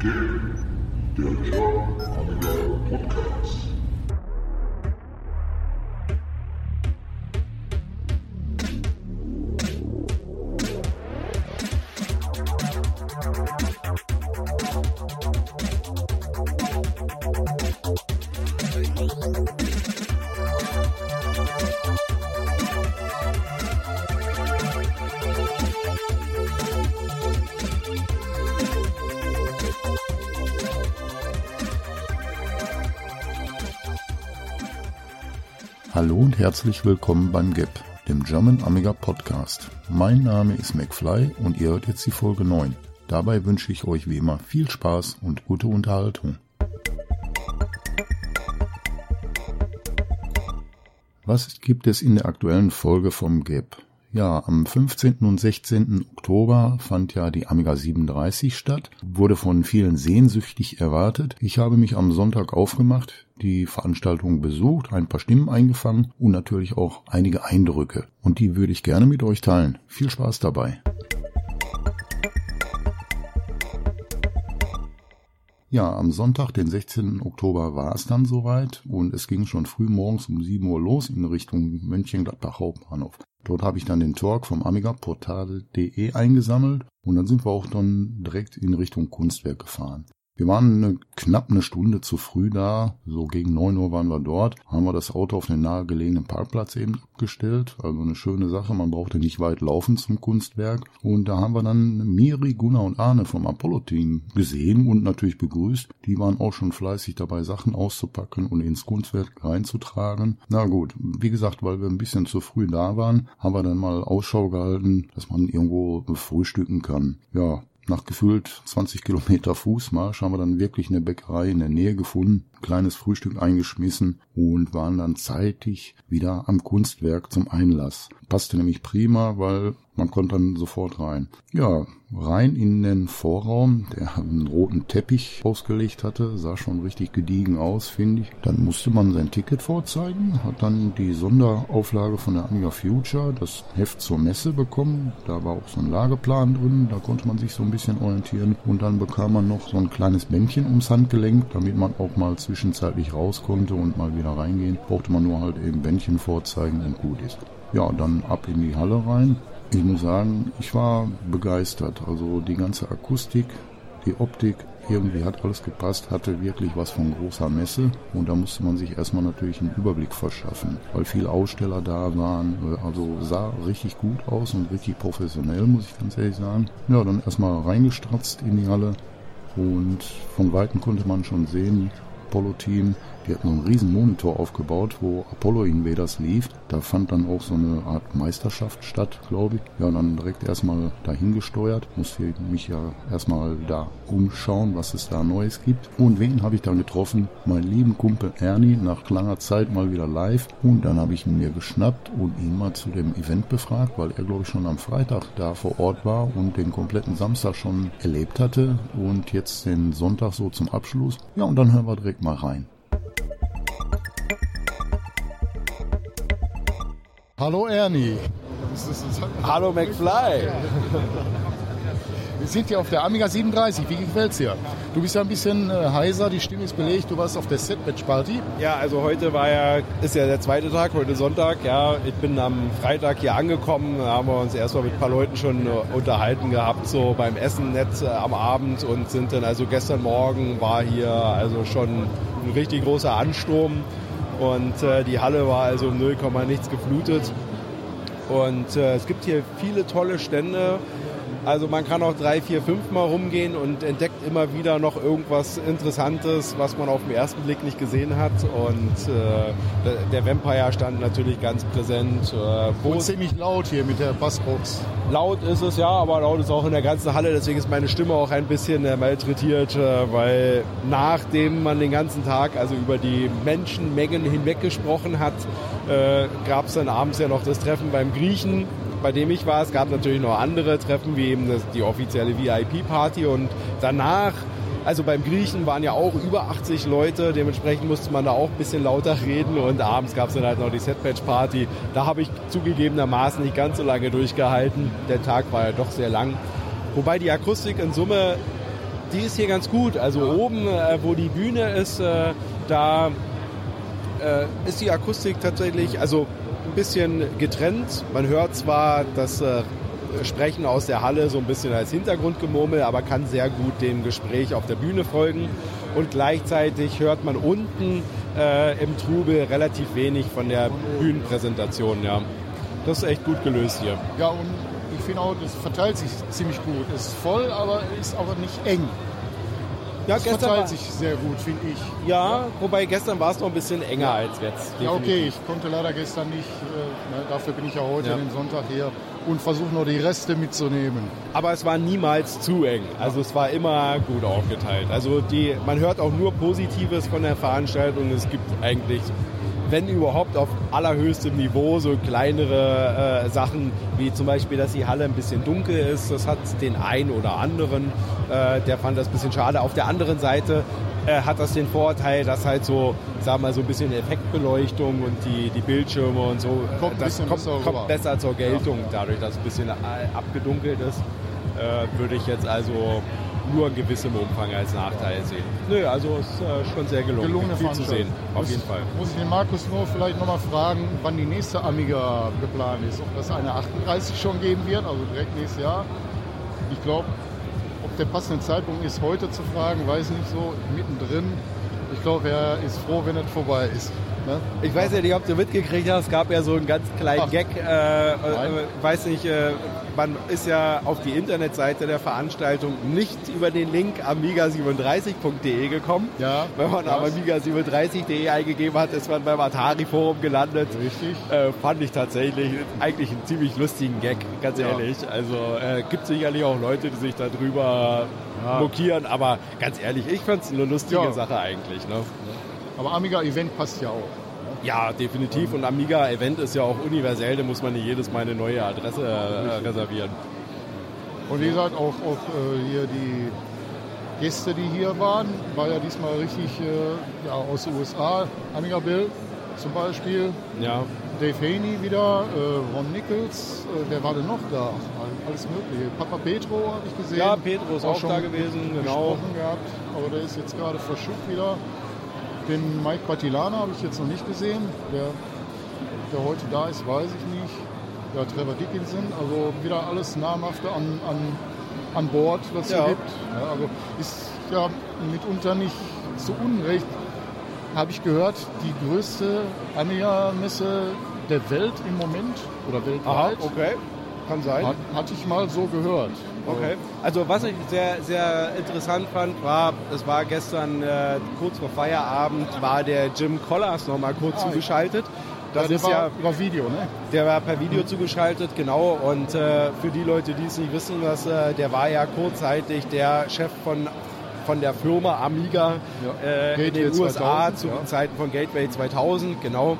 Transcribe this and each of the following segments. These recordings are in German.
Game, der German Podcast. Herzlich willkommen beim GAP, dem German Amiga Podcast. Mein Name ist McFly und ihr hört jetzt die Folge 9. Dabei wünsche ich euch wie immer viel Spaß und gute Unterhaltung. Was gibt es in der aktuellen Folge vom GAP? Ja, am 15. und 16. Oktober fand ja die Amiga 37 statt, wurde von vielen sehnsüchtig erwartet. Ich habe mich am Sonntag aufgemacht, die Veranstaltung besucht, ein paar Stimmen eingefangen und natürlich auch einige Eindrücke. Und die würde ich gerne mit euch teilen. Viel Spaß dabei. Ja, am Sonntag, den 16. Oktober, war es dann soweit und es ging schon früh morgens um 7 Uhr los in Richtung Mönchengladbach Hauptbahnhof. Dort habe ich dann den Talk vom Amiga Portal.de eingesammelt und dann sind wir auch dann direkt in Richtung Kunstwerk gefahren. Wir waren eine, knapp eine Stunde zu früh da, so gegen neun Uhr waren wir dort, haben wir das Auto auf den nahegelegenen Parkplatz eben abgestellt, also eine schöne Sache, man brauchte nicht weit laufen zum Kunstwerk. Und da haben wir dann Miri, Gunnar und Arne vom Apollo-Team gesehen und natürlich begrüßt, die waren auch schon fleißig dabei, Sachen auszupacken und ins Kunstwerk reinzutragen. Na gut, wie gesagt, weil wir ein bisschen zu früh da waren, haben wir dann mal Ausschau gehalten, dass man irgendwo frühstücken kann. Ja, nach gefühlt 20 Kilometer Fußmarsch haben wir dann wirklich eine Bäckerei in der Nähe gefunden, kleines Frühstück eingeschmissen und waren dann zeitig wieder am Kunstwerk zum Einlass. Passte nämlich prima, weil man konnte dann sofort rein. Ja, rein in den Vorraum, der einen roten Teppich ausgelegt hatte, sah schon richtig gediegen aus, finde ich. Dann musste man sein Ticket vorzeigen, hat dann die Sonderauflage von der Amiga Future, das Heft zur Messe bekommen. Da war auch so ein Lageplan drin, da konnte man sich so ein bisschen orientieren. Und dann bekam man noch so ein kleines Bändchen ums Handgelenk, damit man auch mal zwischenzeitlich raus konnte und mal wieder reingehen. Brauchte man nur halt eben Bändchen vorzeigen und gut ist. Ja, dann ab in die Halle rein. Ich muss sagen, ich war begeistert. Also die ganze Akustik, die Optik, irgendwie hat alles gepasst, hatte wirklich was von großer Messe und da musste man sich erstmal natürlich einen Überblick verschaffen, weil viele Aussteller da waren. Also sah richtig gut aus und richtig professionell, muss ich ganz ehrlich sagen. Ja, dann erstmal reingestratzt in die Halle und von Weitem konnte man schon sehen, Apollo-Team, die hatten einen riesen Monitor aufgebaut, wo Apollo Invaders lief. Da fand dann auch so eine Art Meisterschaft statt, glaube ich. Ja, und dann direkt erstmal dahin gesteuert. Musste mich ja erstmal da umschauen, was es da Neues gibt. Und wen habe ich dann getroffen? Meinen lieben Kumpel Ernie, nach langer Zeit mal wieder live. Und dann habe ich ihn mir geschnappt und ihn mal zu dem Event befragt, weil er, glaube ich, schon am Freitag da vor Ort war und den kompletten Samstag schon erlebt hatte. Und jetzt den Sonntag so zum Abschluss. Ja, und dann hören wir direkt mal rein. Hallo Ernie. Hallo McFly. Wir sind hier auf der Amiga 37. Wie gefällt's dir? Du bist ja ein bisschen äh, heiser, die Stimme ist belegt. Du warst auf der Setbatch Party. Ja, also heute war ja, ist ja der zweite Tag, heute Sonntag. Ja, ich bin am Freitag hier angekommen. Da haben wir uns erstmal mit ein paar Leuten schon äh, unterhalten gehabt, so beim Essen nett äh, am Abend und sind dann also gestern Morgen war hier also schon ein richtig großer Ansturm und äh, die Halle war also um 0, nichts geflutet. Und äh, es gibt hier viele tolle Stände. Also man kann auch drei, vier, fünf Mal rumgehen und entdeckt immer wieder noch irgendwas Interessantes, was man auf den ersten Blick nicht gesehen hat. Und äh, der Vampire stand natürlich ganz präsent. Äh, und ziemlich laut hier mit der Bassbox. Laut ist es ja, aber laut ist auch in der ganzen Halle. Deswegen ist meine Stimme auch ein bisschen äh, malträtiert, äh, weil nachdem man den ganzen Tag also über die Menschenmengen hinweg gesprochen hat, äh, gab es dann abends ja noch das Treffen beim Griechen bei dem ich war. Es gab natürlich noch andere Treffen, wie eben das, die offizielle VIP-Party und danach also beim Griechen waren ja auch über 80 Leute, dementsprechend musste man da auch ein bisschen lauter reden und abends gab es dann halt noch die Setpatch-Party. Da habe ich zugegebenermaßen nicht ganz so lange durchgehalten. Der Tag war ja doch sehr lang. Wobei die Akustik in Summe die ist hier ganz gut. Also oben, äh, wo die Bühne ist, äh, da äh, ist die Akustik tatsächlich, also ein bisschen getrennt. Man hört zwar das äh, Sprechen aus der Halle so ein bisschen als Hintergrundgemurmel, aber kann sehr gut dem Gespräch auf der Bühne folgen. Und gleichzeitig hört man unten äh, im Trubel relativ wenig von der Bühnenpräsentation. Ja. Das ist echt gut gelöst hier. Ja, und ich finde auch, das verteilt sich ziemlich gut. Ist voll, aber ist aber nicht eng. Ja, Das gestern verteilt war, sich sehr gut, finde ich. ja, wobei gestern war es noch ein bisschen enger als jetzt. Ja, definitiv. okay, ich konnte leider gestern nicht. Äh, ne, dafür bin ich ja heute Ja. den Sonntag hier und versuche noch die Reste mitzunehmen. Aber es war niemals zu eng. Also es war immer gut aufgeteilt. Also die, man hört auch nur Positives von der Veranstaltung. Es gibt eigentlich, wenn überhaupt, auf allerhöchstem Niveau so kleinere äh, Sachen, wie zum Beispiel, dass die Halle ein bisschen dunkel ist. Das hat den einen oder anderen, äh, der fand das ein bisschen schade. Auf der anderen Seite äh, hat das den Vorteil, dass halt so, sagen wir mal, so ein bisschen Effektbeleuchtung und die, die Bildschirme und so, Kommt das kommt, besser kommt besser zur Geltung, dadurch, dass es ein bisschen äh, abgedunkelt ist, äh, würde ich jetzt also nur in gewissem Umfang als Nachteil sehen. Nö, also es ist äh, schon sehr gelungen. Gelungene Viel zu sehen, auf Muss- jeden Fall. Muss ich den Markus nur vielleicht nochmal fragen, wann die nächste Amiga geplant ist. Ob das eine 38 schon geben wird, also direkt nächstes Jahr. Ich glaube, ob der passende Zeitpunkt ist, heute zu fragen, weiß nicht so, mittendrin. Ich glaube, er ist froh, wenn es vorbei ist. Ne? Ich weiß ja nicht, ob du mitgekriegt hast, es gab ja so einen ganz kleinen Ach. Gag, äh, äh, weiß nicht, äh, man ist ja auf die Internetseite der Veranstaltung nicht über den Link amiga37.de gekommen. Ja, Wenn man aber amiga37.de eingegeben hat, ist man beim Atari-Forum gelandet. Richtig. Äh, fand ich tatsächlich eigentlich einen ziemlich lustigen Gag, ganz Ja. ehrlich. Also äh, gibt sicherlich auch Leute, die sich darüber Ja. mokieren, aber ganz ehrlich, ich fand es eine lustige Ja. Sache eigentlich. Ne? Aber Amiga-Event passt ja auch. Ja, definitiv. Und Amiga-Event ist ja auch universell, da muss man nicht jedes Mal eine neue Adresse äh, reservieren. Und wie gesagt, auch, auch äh, hier die Gäste, die hier waren, war ja diesmal richtig äh, ja, aus den USA. Amiga Bill zum Beispiel, Ja, Dave Haney wieder, äh, Ron Nichols, äh, wer war denn noch da? Alles Mögliche. Papa Petro habe ich gesehen. ja Pedro ist auch, schon da gewesen, genau. gehabt, aber der ist jetzt gerade verschütt wieder. Den Mike Batilana habe ich jetzt noch nicht gesehen. Der, der heute da ist, weiß ich nicht. Ja, Trevor Dickinson, also wieder alles namhafte an, an, an Bord, was es Ja. gibt. Ja, also ist ja mitunter nicht zu Unrecht, habe ich gehört, die größte Amiga-Messe der Welt im Moment oder Aha, weltweit. okay. Kann sein. Hat, hatte ich mal so gehört. Okay. Also was ich sehr, sehr interessant fand, war, es war gestern äh, kurz vor Feierabend, war der Jim Collars noch mal kurz Ah, zugeschaltet. Das ja, der ist war ja, über Video, ne? der war per Video zugeschaltet, genau. Und äh, für die Leute, die es nicht wissen, dass, äh, der war ja kurzzeitig der Chef von von der Firma Amiga Ja. äh, in den USA 2000, zu ja. Zeiten von Gateway 2000, genau.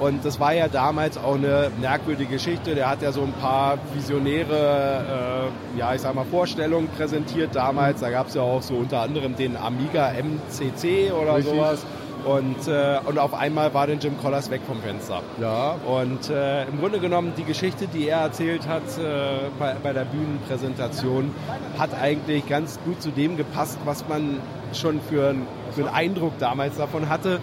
Und das war ja damals auch eine merkwürdige Geschichte. Der hat ja so ein paar visionäre, äh, ja ich sag mal, Vorstellungen präsentiert damals. Da gab es ja auch so unter anderem den Amiga MCC oder Richtig. sowas. Und, äh, und auf einmal war dann Jim Collars weg vom Fenster. Ja, Und äh, im Grunde genommen die Geschichte, die er erzählt hat äh, bei, bei der Bühnenpräsentation, hat eigentlich ganz gut zu dem gepasst, was man schon für, für einen Eindruck damals davon hatte.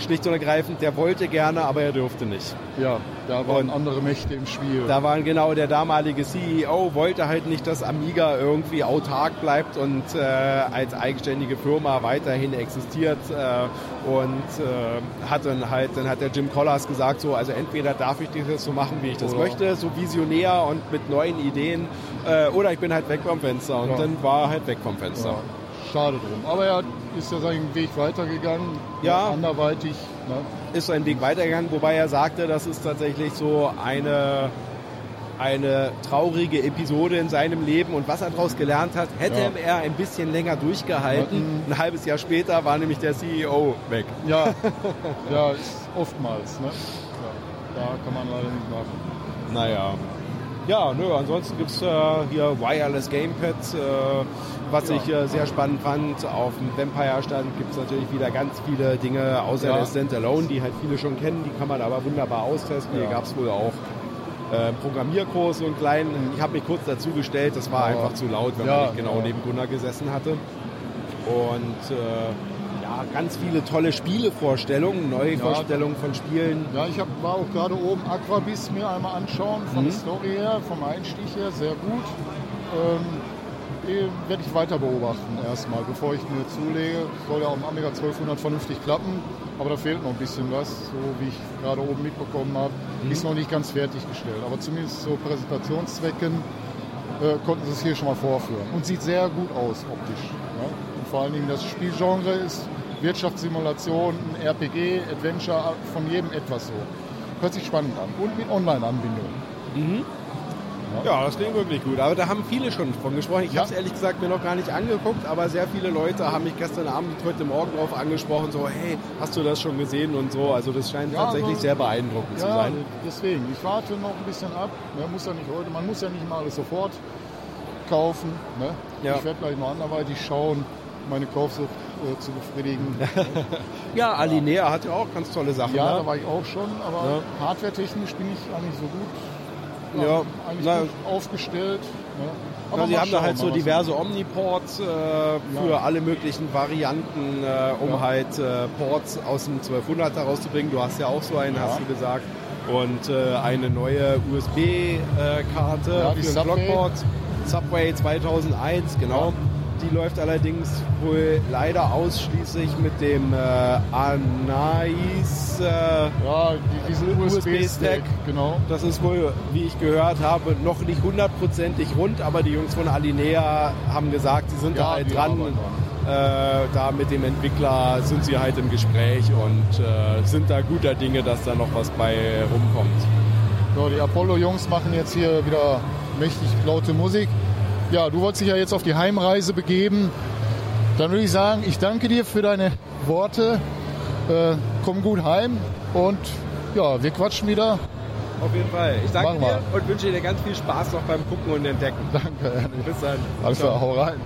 Schlicht und ergreifend, der wollte gerne, aber er durfte nicht. ja, da waren Und- andere Mächte im Spiel. Da war genau der damalige CEO, wollte halt nicht, dass Amiga irgendwie autark bleibt und äh, als eigenständige Firma weiterhin existiert. Äh, und äh, hat dann halt, dann hat der Jim Collars gesagt, so, also entweder darf ich das so machen, wie ich das Oder- möchte, so visionär und mit neuen Ideen, äh, oder ich bin halt weg vom Fenster. Und Ja. dann war er halt weg vom Fenster. ja, schade drum. Aber er ist ja seinen Weg weitergegangen. Ja. Anderweitig. Ne? ist sein Weg weitergegangen, wobei er sagte, das ist tatsächlich so eine, eine traurige Episode in seinem Leben und was er daraus gelernt hat, hätte Ja. er ein bisschen länger durchgehalten. Ein halbes Jahr später war nämlich der CEO weg. Ja, ja, oftmals. Ne? Ja, da kann man leider nicht machen. Naja. Ja, nö, ansonsten gibt es äh, hier Wireless Gamepad, äh, was Ja. ich äh, sehr spannend fand. Auf dem Vampire-Stand gibt es natürlich wieder ganz viele Dinge, außer Ja. der Standalone, die halt viele schon kennen, die kann man aber wunderbar austesten. Hier Ja. gab es wohl auch äh, Programmierkurs, so einen kleinen. Ich habe mich kurz dazu gestellt, das war Aber- einfach zu laut, wenn man nicht genau neben Gunnar gesessen hatte. Und äh, ja, ganz viele tolle Spielevorstellungen, neue Ja. Vorstellungen von Spielen. Ja, ich hab, war auch gerade oben Aquabis mir einmal anschauen, von der Story her, vom Einstieg her, sehr gut. Ähm, eh, werde ich weiter beobachten erstmal, bevor ich mir zulege. Soll ja auch im Amiga 1200 vernünftig klappen, aber da fehlt noch ein bisschen was, so wie ich gerade oben mitbekommen habe. Ist noch nicht ganz fertiggestellt, aber zumindest so Präsentationszwecken äh, konnten sie es hier schon mal vorführen. Und sieht sehr gut aus optisch. Ja? Und vor allen Dingen das Spielgenre ist Wirtschaftssimulation, ein RPG, Adventure, von jedem etwas so. Hört sich spannend an. Und mit Online-Anbindung. Ja, das klingt wirklich gut. Aber da haben viele schon von gesprochen. Ich Ja. habe es ehrlich gesagt mir noch gar nicht angeguckt, aber sehr viele Leute haben mich gestern Abend, heute Morgen drauf angesprochen, so, hey, hast du das schon gesehen und so. Also das scheint Ja, tatsächlich also- sehr beeindruckend zu Ja, sein. deswegen. Ich warte noch ein bisschen ab. Ja, muss ja nicht heute, man muss ja nicht mal alles sofort kaufen. Ne? Ja. Ich werde gleich noch anderweitig schauen, meine Kaufsucht äh, zu befriedigen. Ja, Alinea hat ja auch ganz tolle Sachen. ja, ne? da war ich auch schon, aber hardware-technisch bin ich eigentlich so gut. Ja, eigentlich na- gut aufgestellt. Ne? Ja, sie haben da halt so diverse Omniports äh, für Ja. alle möglichen Varianten, äh, um Ja. halt äh, Ports aus dem 1200 herauszubringen. Du hast ja auch so einen, Ja. hast du gesagt. Und äh, eine neue USB-Karte Ja, die für den Subway. Blockport. Subway 2001, genau. Die läuft allerdings wohl leider ausschließlich mit dem äh, Anais. Äh, Ja, die, diesen USB-Stack. USB-Stack, genau. das ist wohl, wie ich gehört habe, noch nicht hundertprozentig rund, aber die Jungs von Alinea haben gesagt, sie sind da Ja, halt die dran. Äh, da mit dem Entwickler sind sie halt im Gespräch und äh, sind da guter Dinge, dass da noch was bei rumkommt. So, die Apollo-Jungs machen jetzt hier wieder mächtig laute Musik. Ja, du wolltest dich ja jetzt auf die Heimreise begeben. Dann würde ich sagen, ich danke dir für deine Worte. Äh, komm gut heim und ja, wir quatschen wieder. Auf jeden Fall. Ich danke Machen dir wir. und wünsche dir ganz viel Spaß noch beim Gucken und Entdecken. Danke, Ernie. Bis dann. Alles klar, hau rein.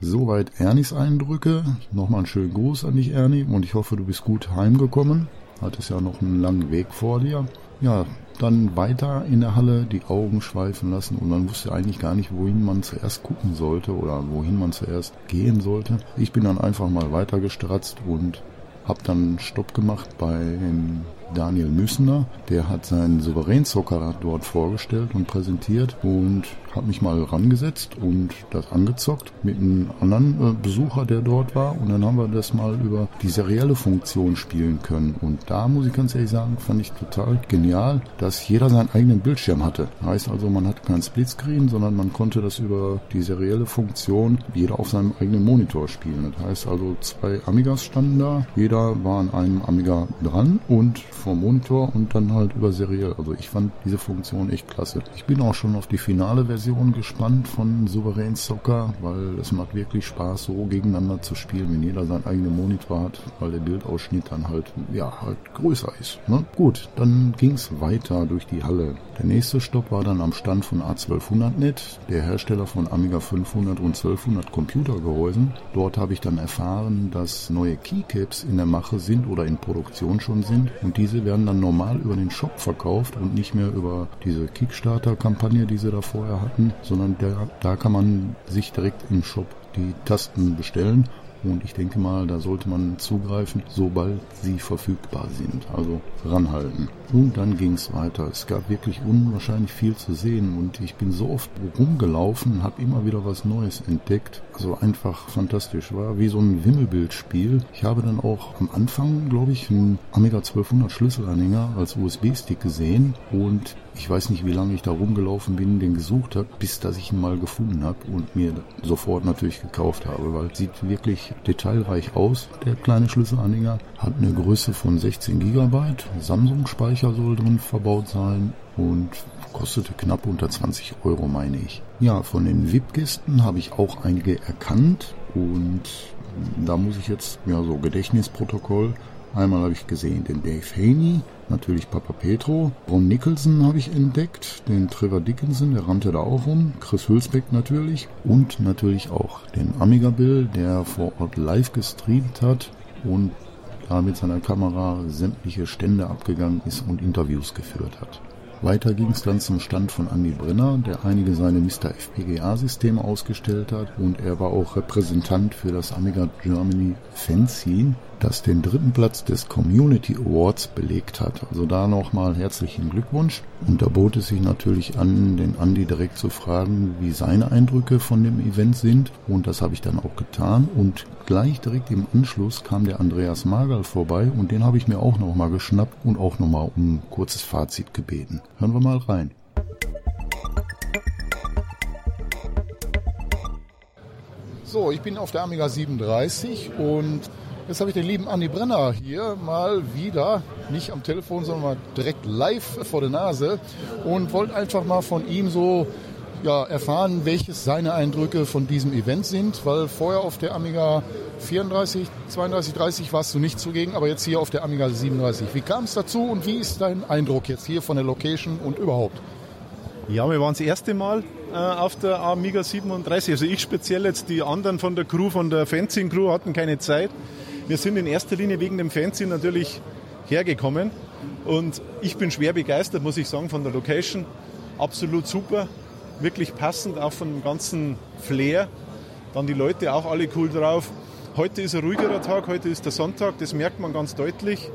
Soweit Ernies Eindrücke. Nochmal einen schönen Gruß an dich, Ernie, und ich hoffe, du bist gut heimgekommen. Hattest ja noch einen langen Weg vor dir. Ja, dann weiter in der Halle die Augen schweifen lassen und man wusste eigentlich gar nicht, wohin man zuerst gucken sollte oder wohin man zuerst gehen sollte. Ich bin dann einfach mal weiter gestratzt und hab dann Stopp gemacht beim Daniel Müssner. Der hat seinen Souveränzocker dort vorgestellt und präsentiert und habe mich mal rangesetzt und das angezockt mit einem anderen äh, Besucher, der dort war. Und dann haben wir das mal über die serielle Funktion spielen können. Und da muss ich ganz ehrlich sagen, fand ich total genial, dass jeder seinen eigenen Bildschirm hatte. Heißt also, man hat kein Splitscreen, sondern man konnte das über die serielle Funktion jeder auf seinem eigenen Monitor spielen. Das heißt also, zwei Amigas standen da, jeder war an einem Amiga dran und vom Monitor und dann halt über seriell. Also ich fand diese Funktion echt klasse. Ich bin auch schon auf die finale Version gespannt von Souverän Soccer, weil es macht wirklich Spaß, so gegeneinander zu spielen, wenn jeder seinen eigenen Monitor hat, weil der Bildausschnitt dann halt, ja, halt größer ist. Ne? Gut, dann ging's weiter durch die Halle. Der nächste Stopp war dann am Stand von A1200net, der Hersteller von Amiga 500 und 1200 Computergehäusen. Dort habe ich dann erfahren, dass neue Keycaps in der Mache sind oder in Produktion schon sind und diese werden dann normal über den Shop verkauft und nicht mehr über diese Kickstarter-Kampagne, die sie da vorher hatten, sondern der, da kann man sich direkt im Shop die Tasten bestellen und ich denke mal, da sollte man zugreifen, sobald sie verfügbar sind. Also ranhalten. Und dann ging es weiter. Es gab wirklich unwahrscheinlich viel zu sehen und ich bin so oft rumgelaufen, habe immer wieder was Neues entdeckt. Also einfach fantastisch. War wie so ein Wimmelbildspiel. Ich habe dann auch am Anfang, glaube ich, einen Amiga 1200 Schlüsselanhänger als USB-Stick gesehen und ich weiß nicht, wie lange ich da rumgelaufen bin, den gesucht habe, bis dass ich ihn mal gefunden habe und mir sofort natürlich gekauft habe, weil sieht wirklich detailreich aus. Der kleine Schlüsselanhänger hat eine Größe von 16 GB. Samsung-Speicher soll drin verbaut sein und kostete knapp unter 20 Euro, meine ich. Ja, von den VIP-Gästen habe ich auch einige erkannt und da muss ich jetzt, ja, so Gedächtnisprotokoll. Einmal habe ich gesehen den Dave Haney, natürlich Papa Petro. Ron Nicholson habe ich entdeckt, den Trevor Dickinson, der rannte da auch rum. Chris Hülsbeck natürlich und natürlich auch den Amiga Bill, der vor Ort live gestreamt hat. Und da mit seiner Kamera sämtliche Stände abgegangen ist und Interviews geführt hat. Weiter ging es dann zum Stand von Andy Brenner, der einige seine Mr. FPGA-Systeme ausgestellt hat und er war auch Repräsentant für das Amiga Germany Fanzine, das den dritten Platz des Community Awards belegt hat. Also da nochmal herzlichen Glückwunsch. Und da bot es sich natürlich an, den Andy direkt zu fragen, wie seine Eindrücke von dem Event sind. Und das habe ich dann auch getan. Und gleich direkt im Anschluss kam der Andreas Magal vorbei und den habe ich mir auch nochmal geschnappt und auch nochmal um ein kurzes Fazit gebeten. Hören wir mal rein. So, ich bin auf der Amiga 37 und Jetzt habe ich den lieben Andi Brenner hier mal wieder, nicht am Telefon, sondern mal direkt live vor der Nase und wollte einfach mal von ihm so ja, erfahren, welches seine Eindrücke von diesem Event sind, weil vorher auf der Amiga 34, 32, 30 warst du nicht zugegen, aber jetzt hier auf der Amiga 37. Wie kam es dazu und wie ist dein Eindruck jetzt hier von der Location und überhaupt? Ja, wir waren das erste Mal äh, auf der Amiga 37, also ich speziell jetzt, die anderen von der Crew, von der Fencing Crew hatten keine Zeit. Wir sind in erster Linie wegen dem Fernsehen natürlich hergekommen und ich bin schwer begeistert, muss ich sagen, von der Location. Absolut super, wirklich passend, auch von dem ganzen Flair. Dann die Leute auch alle cool drauf. Heute ist ein ruhigerer Tag, heute ist der Sonntag, das merkt man ganz deutlich.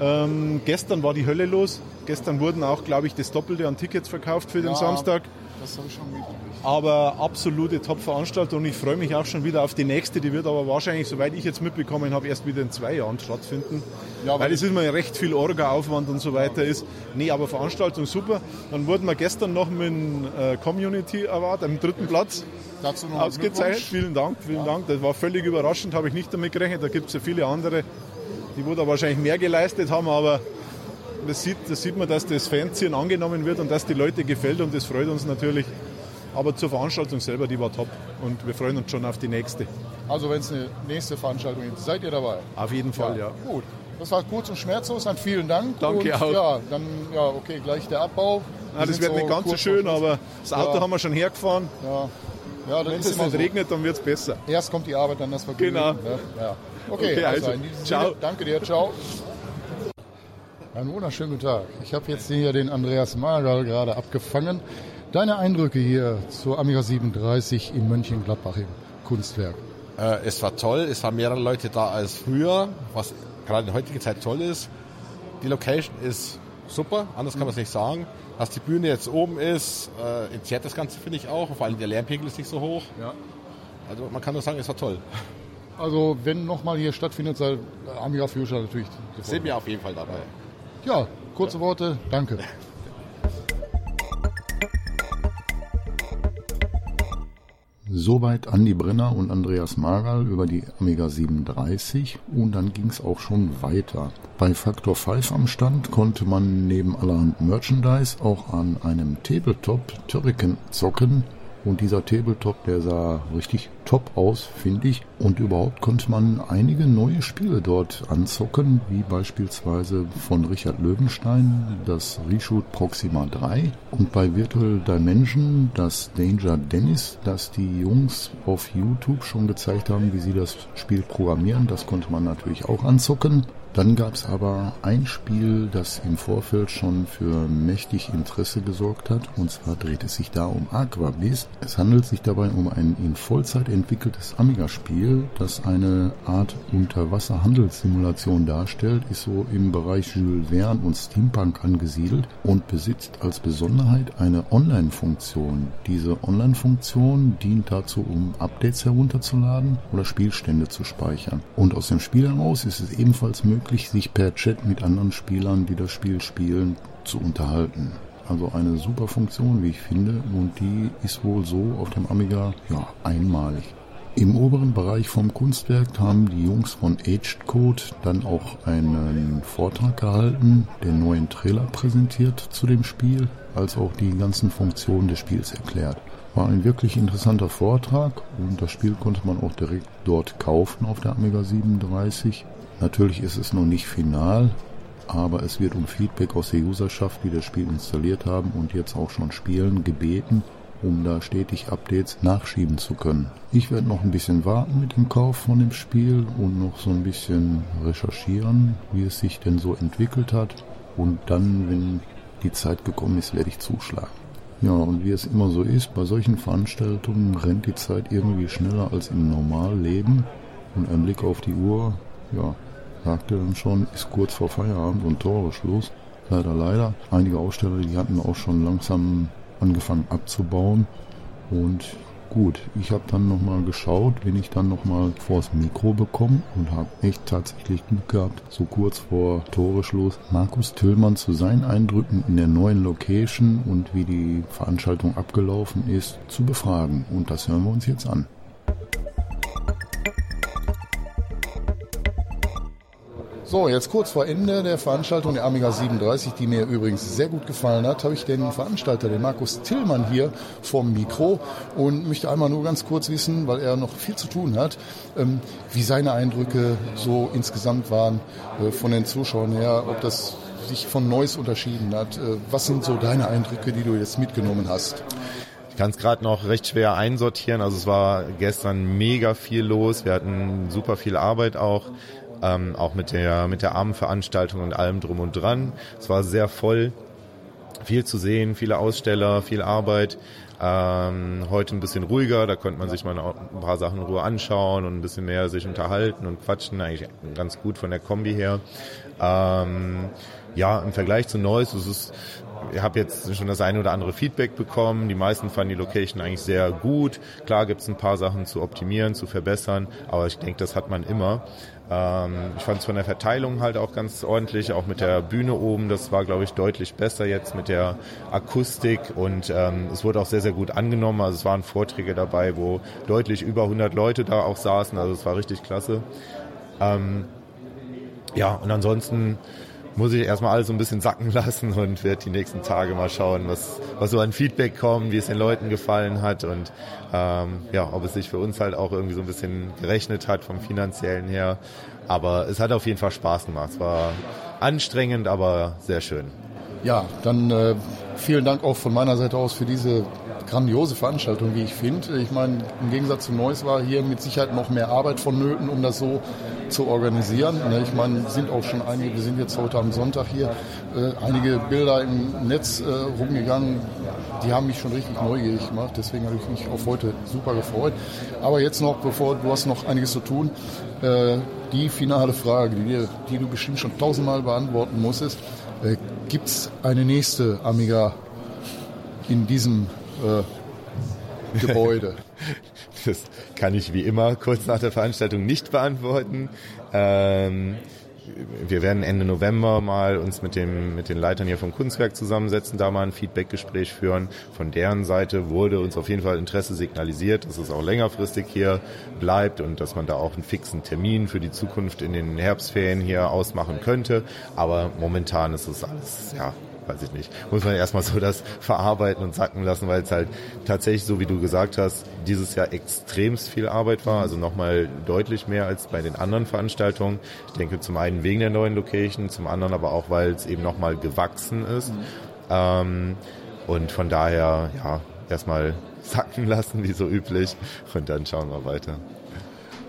Ähm, gestern war die Hölle los. Gestern wurden auch, glaube ich, das Doppelte an Tickets verkauft für den ja, Samstag. Das habe ich schon mitgekriegt. Aber absolute Top-Veranstaltung ich freue mich auch schon wieder auf die nächste. Die wird aber wahrscheinlich, soweit ich jetzt mitbekommen habe, erst wieder in zwei Jahren stattfinden. Ja, weil es immer recht viel Orga-Aufwand und so weiter ist. Nee, aber Veranstaltung super. Dann wurden wir gestern noch mit dem äh, Community Award am dritten Platz Dazu noch ausgezeichnet. Vielen Dank, vielen ja. Dank. Das war völlig überraschend, habe ich nicht damit gerechnet. Da gibt es ja viele andere, die wohl da wahrscheinlich mehr geleistet haben, aber das sieht, das sieht man, dass das Fanzine angenommen wird und dass die Leute gefällt und das freut uns natürlich. Aber zur Veranstaltung selber, die war top und wir freuen uns schon auf die nächste. Also wenn es eine nächste Veranstaltung gibt, seid ihr dabei? Auf jeden Fall, ja. ja. Gut. Das war kurz und schmerzlos, dann vielen Dank. Danke und, auch. Ja, dann, ja, okay, gleich der Abbau. Ja, das wird so nicht ganz so schön, aber das Auto ja. haben wir schon hergefahren. Ja. Ja, Wenn es nicht so. regnet, dann wird es besser. Erst kommt die Arbeit, dann das Vergnügen. Genau. Ja. Okay, okay, also, also ciao. Sinne, danke dir, ciao. Einen wunderschönen guten Tag. Ich habe jetzt hier den Andreas Magal gerade abgefangen. Deine Eindrücke hier zur Amiga 37 in Mönchengladbach im Kunstwerk? Äh, es war toll, es waren mehrere Leute da als früher, was gerade in heutiger Zeit toll ist. Die Location ist super, anders kann man es nicht sagen. Dass die Bühne jetzt oben ist, äh, entzerrt das Ganze, finde ich auch. Vor allem der Lärmpegel ist nicht so hoch. Ja. Also man kann nur sagen, es war toll. Also wenn nochmal hier stattfindet, sei Amiga Future natürlich. Sind wir auf jeden Fall dabei. Ja, kurze Worte, danke. Soweit Andi Brenner und Andreas Magal über die Amiga 37 und dann ging es auch schon weiter. Bei Factor 5 am Stand konnte man neben allerhand Merchandise auch an einem Tabletop Turrican zocken und dieser Tabletop, der sah richtig top aus, finde ich. Und überhaupt konnte man einige neue Spiele dort anzocken, wie beispielsweise von Richard Löwenstein das Reshoot Proxima 3 und bei Virtual Dimension das Danger Dennis, das die Jungs auf YouTube schon gezeigt haben, wie sie das Spiel programmieren. Das konnte man natürlich auch anzocken. Dann gab es aber ein Spiel, das im Vorfeld schon für mächtig Interesse gesorgt hat, und zwar dreht es sich da um Aquabeast. Es handelt sich dabei um ein in Vollzeit entwickeltes Amiga-Spiel, das eine Art Unterwasser-Handelssimulation darstellt, ist so im Bereich Jules Verne und Steampunk angesiedelt und besitzt als Besonderheit eine Online-Funktion. Diese Online-Funktion dient dazu, um Updates herunterzuladen oder Spielstände zu speichern. Und aus dem Spiel heraus ist es ebenfalls möglich, möglich, sich per Chat mit anderen Spielern, die das Spiel spielen, zu unterhalten. Also eine super Funktion, wie ich finde, und die ist wohl so auf dem Amiga ja einmalig. Im oberen Bereich vom Kunstwerk haben die Jungs von Aged Code dann auch einen Vortrag gehalten, den neuen Trailer präsentiert zu dem Spiel, als auch die ganzen Funktionen des Spiels erklärt. War ein wirklich interessanter Vortrag und das Spiel konnte man auch direkt dort kaufen auf der Amiga 37. Natürlich ist es noch nicht final, aber es wird um Feedback aus der Userschaft, die das Spiel installiert haben und jetzt auch schon spielen, gebeten. um da stetig Updates nachschieben zu können. Ich werde noch ein bisschen warten mit dem Kauf von dem Spiel und noch so ein bisschen recherchieren, wie es sich denn so entwickelt hat. Und dann, wenn die Zeit gekommen ist, werde ich zuschlagen. Ja, und wie es immer so ist, bei solchen Veranstaltungen rennt die Zeit irgendwie schneller als im Normalleben. Und ein Blick auf die Uhr, ja, sagte dann schon, ist kurz vor Feierabend und Tore Schluss. Leider, leider. Einige Aussteller, die hatten auch schon langsam angefangen abzubauen. Und gut, ich habe dann nochmal geschaut, wenn ich dann nochmal vors Mikro bekomme und habe echt tatsächlich Glück gehabt, so kurz vor Toreschluss Markus Tillmann zu seinen Eindrücken in der neuen Location und wie die Veranstaltung abgelaufen ist, zu befragen. Und das hören wir uns jetzt an. So, jetzt kurz vor Ende der Veranstaltung der Amiga 37, die mir übrigens sehr gut gefallen hat, habe ich den Veranstalter, den Markus Tillmann hier vom Mikro und möchte einmal nur ganz kurz wissen, weil er noch viel zu tun hat, ähm, wie seine Eindrücke so insgesamt waren äh, von den Zuschauern her, ob das sich von Neues unterschieden hat. Äh, was sind so deine Eindrücke, die du jetzt mitgenommen hast? Ich kann es gerade noch recht schwer einsortieren. Also es war gestern mega viel los. Wir hatten super viel Arbeit auch ähm, auch mit der, mit der Abendveranstaltung und allem drum und dran. Es war sehr voll, viel zu sehen, viele Aussteller, viel Arbeit. Ähm, heute ein bisschen ruhiger, da konnte man sich mal ein paar Sachen in Ruhe anschauen und ein bisschen mehr sich unterhalten und quatschen, eigentlich ganz gut von der Kombi her. Ähm, ja, im Vergleich zu Neues, es ist ich habe jetzt schon das eine oder andere Feedback bekommen. Die meisten fanden die Location eigentlich sehr gut. Klar gibt es ein paar Sachen zu optimieren, zu verbessern, aber ich denke, das hat man immer. Ähm, ich fand es von der Verteilung halt auch ganz ordentlich, auch mit der Bühne oben. Das war, glaube ich, deutlich besser jetzt mit der Akustik und ähm, es wurde auch sehr, sehr gut angenommen. Also es waren Vorträge dabei, wo deutlich über 100 Leute da auch saßen. Also es war richtig klasse. Ähm, ja, und ansonsten muss ich erstmal alles so ein bisschen sacken lassen und werde die nächsten Tage mal schauen, was, was so an Feedback kommt, wie es den Leuten gefallen hat und ähm, ja, ob es sich für uns halt auch irgendwie so ein bisschen gerechnet hat vom finanziellen her. Aber es hat auf jeden Fall Spaß gemacht. Es war anstrengend, aber sehr schön. Ja, dann äh, vielen Dank auch von meiner Seite aus für diese grandiose Veranstaltung, wie ich finde. Ich meine, im Gegensatz zu Neuss war hier mit Sicherheit noch mehr Arbeit vonnöten, um das so zu organisieren. Ne, ich meine, sind auch schon einige, wir sind jetzt heute am Sonntag hier, äh, einige Bilder im Netz äh, rumgegangen, die haben mich schon richtig neugierig gemacht. Deswegen habe ich mich auf heute super gefreut. Aber jetzt noch, bevor du hast noch einiges zu tun, äh, die finale Frage, die, die du bestimmt schon tausendmal beantworten musstest. Gibt es eine nächste Amiga in diesem Gebäude? Das kann ich wie immer kurz nach der Veranstaltung nicht beantworten. Ähm, wir werden Ende November mal uns mit, dem, mit den Leitern hier vom Kunstwerk zusammensetzen, da mal ein Feedbackgespräch führen. Von deren Seite wurde uns auf jeden Fall Interesse signalisiert, dass es auch längerfristig hier bleibt und dass man da auch einen fixen Termin für die Zukunft in den Herbstferien hier ausmachen könnte. Aber momentan ist es alles, ja, weiß ich nicht, muss man erstmal so das verarbeiten und sacken lassen, weil es halt tatsächlich, so wie du gesagt hast, dieses Jahr extremst viel Arbeit war, also nochmal deutlich mehr als bei den anderen Veranstaltungen. Ich denke zum einen wegen der neuen Location, zum anderen aber auch, weil es eben nochmal gewachsen ist. Mhm. Ähm, und von daher, ja, erstmal sacken lassen, wie so üblich, und dann schauen wir weiter.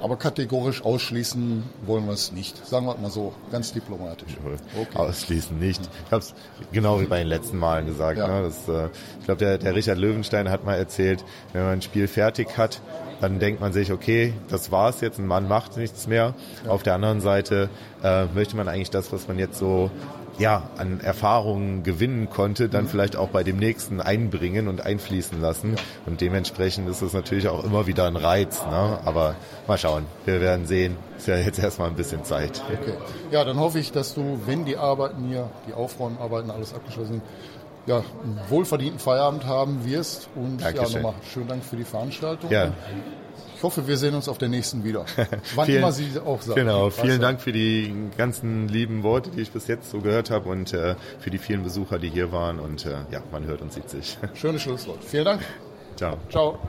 Aber kategorisch ausschließen wollen wir es nicht. Sagen wir mal so, ganz diplomatisch. Okay. Ausschließen nicht. Ich habe es genau wie bei den letzten Malen gesagt. Ja. Ne? Das, äh, ich glaube, der, der Richard Löwenstein hat mal erzählt, wenn man ein Spiel fertig hat, dann denkt man sich, okay, das war's jetzt, ein Mann macht nichts mehr. Ja. Auf der anderen Seite äh, möchte man eigentlich das, was man jetzt so ja, an Erfahrungen gewinnen konnte, dann mhm. vielleicht auch bei dem nächsten einbringen und einfließen lassen. Und dementsprechend ist es natürlich auch immer wieder ein Reiz. Ne? Aber mal schauen, wir werden sehen. Ist ja jetzt erstmal ein bisschen Zeit. Okay. Ja, dann hoffe ich, dass du, wenn die Arbeiten hier, die Aufräumarbeiten alles abgeschlossen sind, ja, einen wohlverdienten Feierabend haben wirst. Und Dankeschön. ja, nochmal schönen Dank für die Veranstaltung. Ja. Ich hoffe, wir sehen uns auf der nächsten wieder. Wann vielen, immer Sie auch sagen. Genau, vielen Dank für die ganzen lieben Worte, die ich bis jetzt so gehört habe und äh, für die vielen Besucher, die hier waren. Und äh, ja, man hört und sieht sich. Schönes Schlusswort. Vielen Dank. Ciao. Ciao.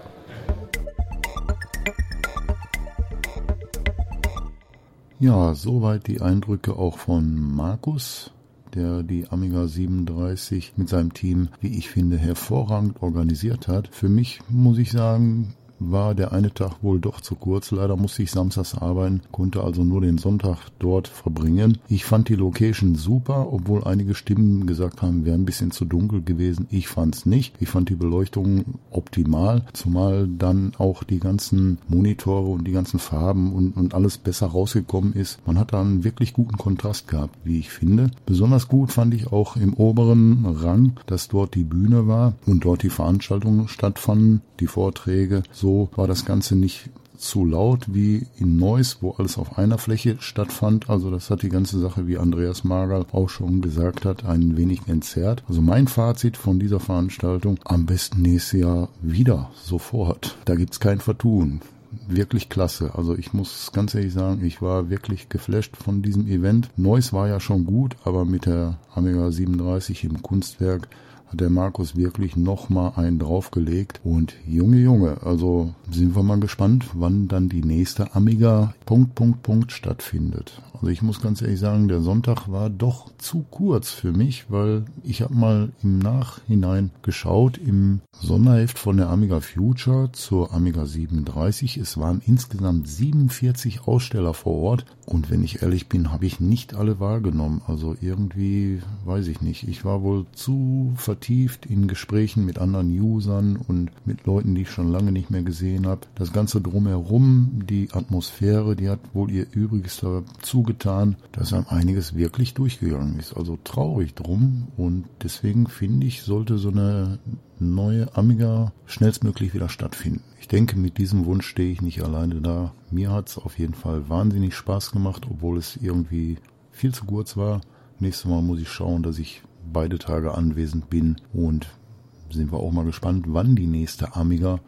Ja, soweit die Eindrücke auch von Markus der die Amiga 37 mit seinem Team, wie ich finde, hervorragend organisiert hat. Für mich muss ich sagen, war der eine Tag wohl doch zu kurz. Leider musste ich samstags arbeiten, konnte also nur den Sonntag dort verbringen. Ich fand die Location super, obwohl einige Stimmen gesagt haben, wäre ein bisschen zu dunkel gewesen. Ich fand's nicht. Ich fand die Beleuchtung optimal, zumal dann auch die ganzen Monitore und die ganzen Farben und, und alles besser rausgekommen ist. Man hat da einen wirklich guten Kontrast gehabt, wie ich finde. Besonders gut fand ich auch im oberen Rang, dass dort die Bühne war und dort die Veranstaltungen stattfanden, die Vorträge. So so war das Ganze nicht zu laut wie in Neuss, wo alles auf einer Fläche stattfand. Also das hat die ganze Sache, wie Andreas Magal auch schon gesagt hat, ein wenig entzerrt. Also mein Fazit von dieser Veranstaltung, am besten nächstes Jahr wieder, sofort. Da gibt's kein Vertun. Wirklich klasse. Also ich muss ganz ehrlich sagen, ich war wirklich geflasht von diesem Event. Neuss war ja schon gut, aber mit der Amiga 37 im Kunstwerk hat der Markus wirklich nochmal einen draufgelegt. Und Junge, Junge, also sind wir mal gespannt, wann dann die nächste Amiga Punkt, Punkt, Punkt stattfindet. Also ich muss ganz ehrlich sagen, der Sonntag war doch zu kurz für mich, weil ich habe mal im Nachhinein geschaut im Sonderheft von der Amiga Future zur Amiga 37. Es waren insgesamt 47 Aussteller vor Ort und wenn ich ehrlich bin, habe ich nicht alle wahrgenommen. Also irgendwie weiß ich nicht. Ich war wohl zu vertieft in Gesprächen mit anderen Usern und mit Leuten, die ich schon lange nicht mehr gesehen habe. Das Ganze drumherum, die Atmosphäre, die hat wohl ihr Übriges dazu getan, dass einem einiges wirklich durchgegangen ist. Also traurig drum und deswegen finde ich, sollte so eine neue Amiga schnellstmöglich wieder stattfinden. Ich denke, mit diesem Wunsch stehe ich nicht alleine da. Mir hat es auf jeden Fall wahnsinnig Spaß gemacht, obwohl es irgendwie viel zu kurz war. Nächstes Mal muss ich schauen, dass ich beide Tage anwesend bin und sind wir auch mal gespannt, wann die nächste Amiga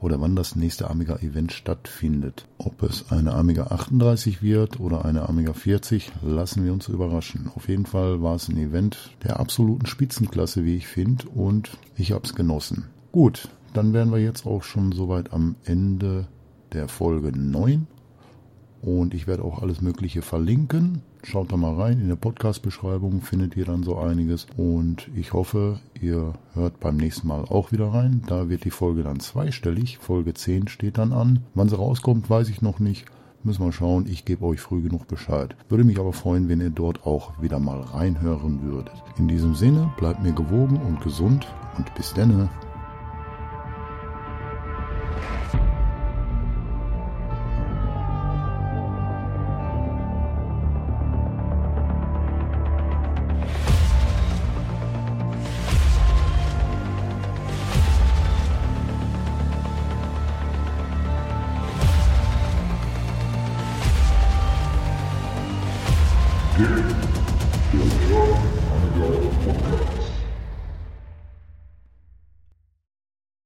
oder wann das nächste Amiga-Event stattfindet. Ob es eine Amiga 38 wird oder eine Amiga 40, lassen wir uns überraschen. Auf jeden Fall war es ein Event der absoluten Spitzenklasse, wie ich finde, und ich habe es genossen. Gut, dann wären wir jetzt auch schon soweit am Ende der Folge 9 und ich werde auch alles Mögliche verlinken. Schaut da mal rein. In der Podcast-Beschreibung findet ihr dann so einiges. Und ich hoffe, ihr hört beim nächsten Mal auch wieder rein. Da wird die Folge dann zweistellig. Folge 10 steht dann an. Wann sie rauskommt, weiß ich noch nicht. Müssen wir schauen. Ich gebe euch früh genug Bescheid. Würde mich aber freuen, wenn ihr dort auch wieder mal reinhören würdet. In diesem Sinne, bleibt mir gewogen und gesund und bis denne.